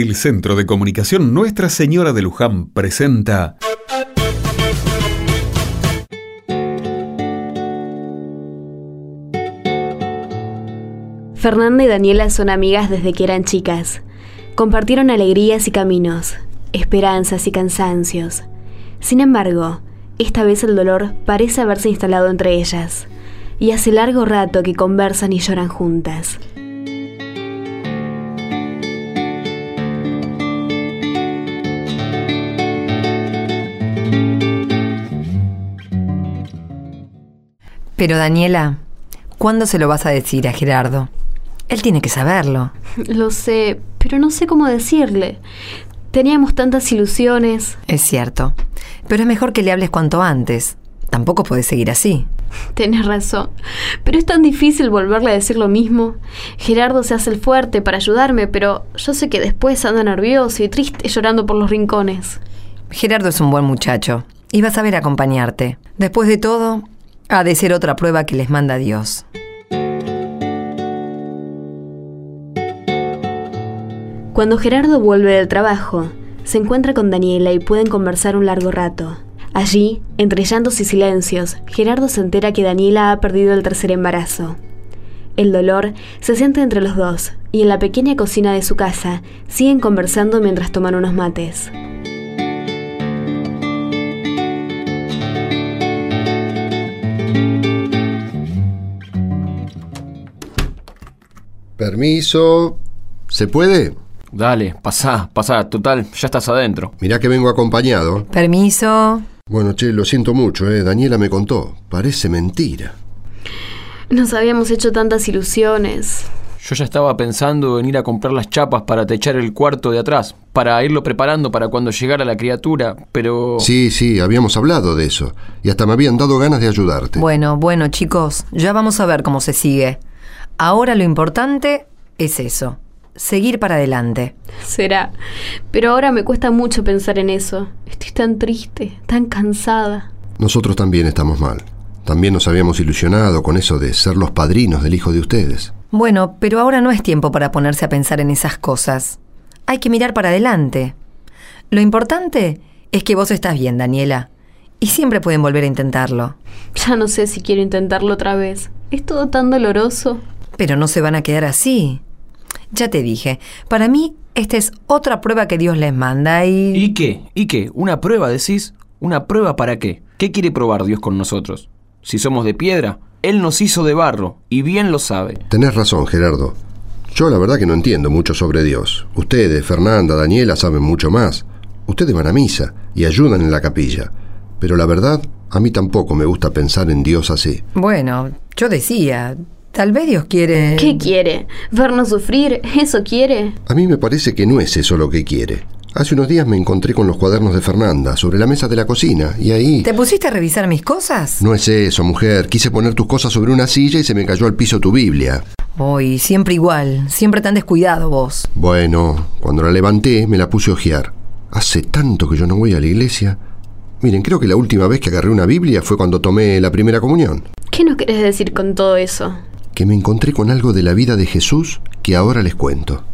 El Centro de Comunicación Nuestra Señora de Luján presenta Fernanda y Daniela son amigas desde que eran chicas. Compartieron alegrías y caminos, esperanzas y cansancios. Sin embargo, esta vez el dolor parece haberse instalado entre ellas, y hace largo rato que conversan y lloran juntas. Pero Daniela, ¿cuándo se lo vas a decir a Gerardo? Él tiene que saberlo. Lo sé, pero no sé cómo decirle. Teníamos tantas ilusiones. Es cierto. Pero es mejor que le hables cuanto antes. Tampoco puedes seguir así. Tienes razón. Pero es tan difícil volverle a decir lo mismo. Gerardo se hace el fuerte para ayudarme, pero yo sé que después anda nervioso y triste llorando por los rincones. Gerardo es un buen muchacho y va a saber acompañarte. Después de todo, ha de ser otra prueba que les manda Dios. Cuando Gerardo vuelve del trabajo, se encuentra con Daniela y pueden conversar un largo rato. Allí, entre llantos y silencios, Gerardo se entera que Daniela ha perdido el tercer embarazo. El dolor se siente entre los dos y en la pequeña cocina de su casa siguen conversando mientras toman unos mates. Permiso. ¿Se puede? Dale, pasá, pasá, total, ya estás adentro. Mirá que vengo acompañado. Permiso. Bueno, che, lo siento mucho, ¿eh? Daniela me contó. Parece mentira. Nos habíamos hecho tantas ilusiones. Yo ya estaba pensando en ir a comprar las chapas para techar el cuarto de atrás, para irlo preparando para cuando llegara la criatura, pero... Sí, sí, habíamos hablado de eso. Y hasta me habían dado ganas de ayudarte. Bueno, bueno, chicos, ya vamos a ver cómo se sigue. Ahora lo importante es eso seguir para adelante. Será. Pero ahora me cuesta mucho pensar en eso. Estoy tan triste, tan cansada. Nosotros también estamos mal. También nos habíamos ilusionado con eso de ser los padrinos del hijo de ustedes. Bueno, pero ahora no es tiempo para ponerse a pensar en esas cosas. Hay que mirar para adelante. Lo importante es que vos estás bien, Daniela. Y siempre pueden volver a intentarlo. Ya no sé si quiero intentarlo otra vez. Es todo tan doloroso. Pero no se van a quedar así. Ya te dije, para mí esta es otra prueba que Dios les manda y... ¿Y qué? ¿Y qué? ¿Una prueba decís? ¿Una prueba para qué? ¿Qué quiere probar Dios con nosotros? Si somos de piedra, Él nos hizo de barro, y bien lo sabe. Tenés razón, Gerardo. Yo la verdad que no entiendo mucho sobre Dios. Ustedes, Fernanda, Daniela, saben mucho más. Ustedes van a misa y ayudan en la capilla. Pero la verdad, a mí tampoco me gusta pensar en Dios así. Bueno, yo decía, Tal vez Dios quiere... ¿Qué quiere? ¿Vernos sufrir? ¿Eso quiere? A mí me parece que no es eso lo que quiere. Hace unos días me encontré con los cuadernos de Fernanda sobre la mesa de la cocina y ahí... ¿Te pusiste a revisar mis cosas? No es eso, mujer. Quise poner tus cosas sobre una silla y se me cayó al piso tu Biblia. Hoy, siempre igual. Siempre tan descuidado vos. Bueno, cuando la levanté me la puse a ojear. Hace tanto que yo no voy a la iglesia. Miren, creo que la última vez que agarré una Biblia fue cuando tomé la primera comunión. ¿Qué nos querés decir con todo eso? Que me encontré con algo de la vida de Jesús que ahora les cuento.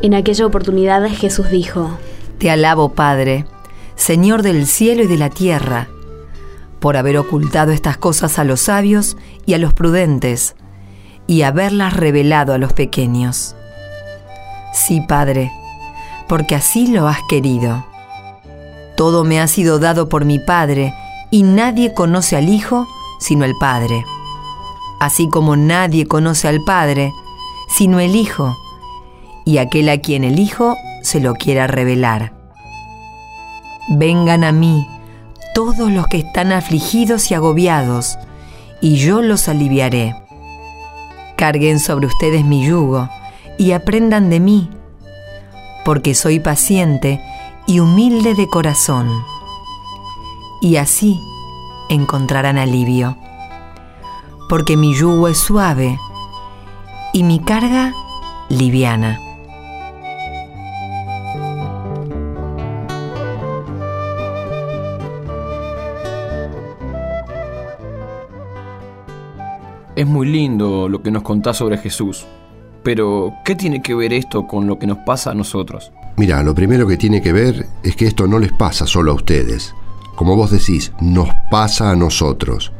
En aquella oportunidad Jesús dijo, Te alabo, Padre, Señor del cielo y de la tierra, por haber ocultado estas cosas a los sabios y a los prudentes y haberlas revelado a los pequeños. Sí, Padre, porque así lo has querido. Todo me ha sido dado por mi Padre, y nadie conoce al Hijo sino el Padre. Así como nadie conoce al Padre sino el Hijo, y aquel a quien el Hijo se lo quiera revelar. Vengan a mí todos los que están afligidos y agobiados, y yo los aliviaré. Carguen sobre ustedes mi yugo y aprendan de mí, porque soy paciente y humilde de corazón. Y así encontrarán alivio, porque mi yugo es suave y mi carga liviana. Es muy lindo lo que nos contás sobre Jesús. Pero, ¿qué tiene que ver esto con lo que nos pasa a nosotros? Mira, lo primero que tiene que ver es que esto no les pasa solo a ustedes. Como vos decís, nos pasa a nosotros.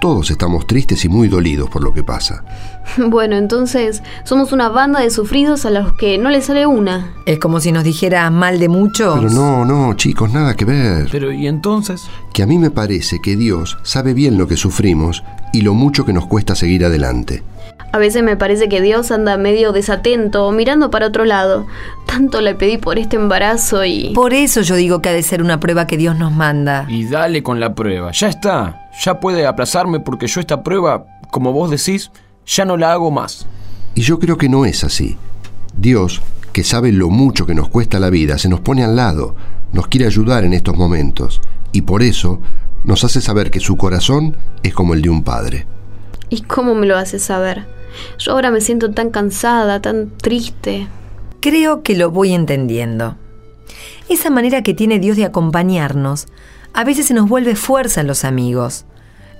Todos estamos tristes y muy dolidos por lo que pasa. Bueno, entonces somos una banda de sufridos a los que no les sale una. Es como si nos dijera mal de muchos. Pero no, no, chicos, nada que ver. Pero, ¿y entonces? Que a mí me parece que Dios sabe bien lo que sufrimos y lo mucho que nos cuesta seguir adelante. A veces me parece que Dios anda medio desatento, mirando para otro lado. Tanto le pedí por este embarazo y... Por eso yo digo que ha de ser una prueba que Dios nos manda. Y dale con la prueba. Ya está. Ya puede aplazarme porque yo esta prueba, como vos decís, ya no la hago más. Y yo creo que no es así. Dios, que sabe lo mucho que nos cuesta la vida, se nos pone al lado, nos quiere ayudar en estos momentos, y por eso nos hace saber que su corazón es como el de un padre. ¿Y cómo me lo hace saber? Yo ahora me siento tan cansada, tan triste. Creo que lo voy entendiendo. Esa manera que tiene Dios de acompañarnos, a veces se nos vuelve fuerza en los amigos,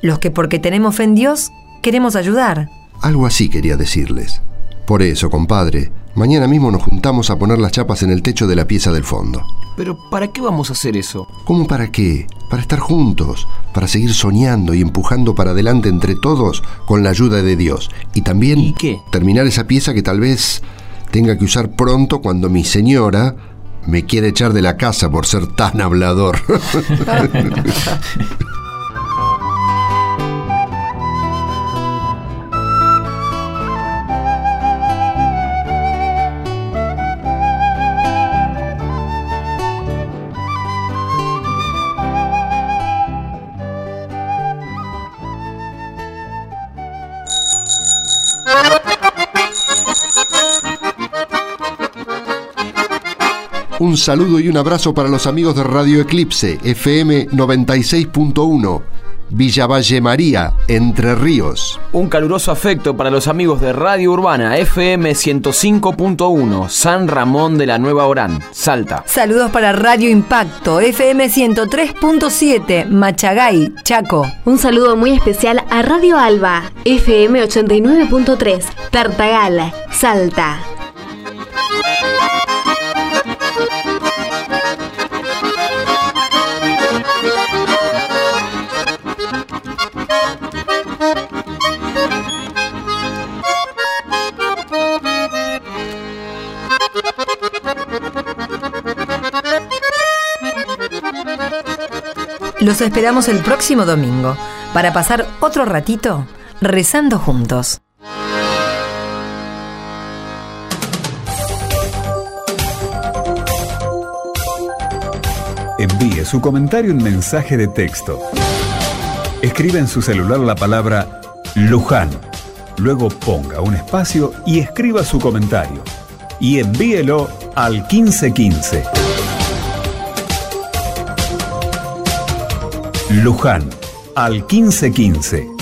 los que porque tenemos fe en Dios queremos ayudar. Algo así quería decirles. Por eso, compadre, mañana mismo nos juntamos a poner las chapas en el techo de la pieza del fondo. Pero, ¿para qué vamos a hacer eso? ¿Cómo para qué? Para estar juntos, para seguir soñando y empujando para adelante entre todos con la ayuda de Dios. Y también ¿Y qué? terminar esa pieza que tal vez tenga que usar pronto cuando mi señora me quiere echar de la casa por ser tan hablador. Un saludo y un abrazo para los amigos de Radio Eclipse, FM 96.1, Villa Valle María, Entre Ríos. Un caluroso afecto para los amigos de Radio Urbana, FM 105.1, San Ramón de la Nueva Orán, Salta. Saludos para Radio Impacto, FM 103.7, Machagay, Chaco. Un saludo muy especial a Radio Alba, FM 89.3, Tartagal, Salta. Los esperamos el próximo domingo para pasar otro ratito rezando juntos. Envíe su comentario en mensaje de texto. Escribe en su celular la palabra Luján. Luego ponga un espacio y escriba su comentario. Y envíelo al 1515. Luján al 1515.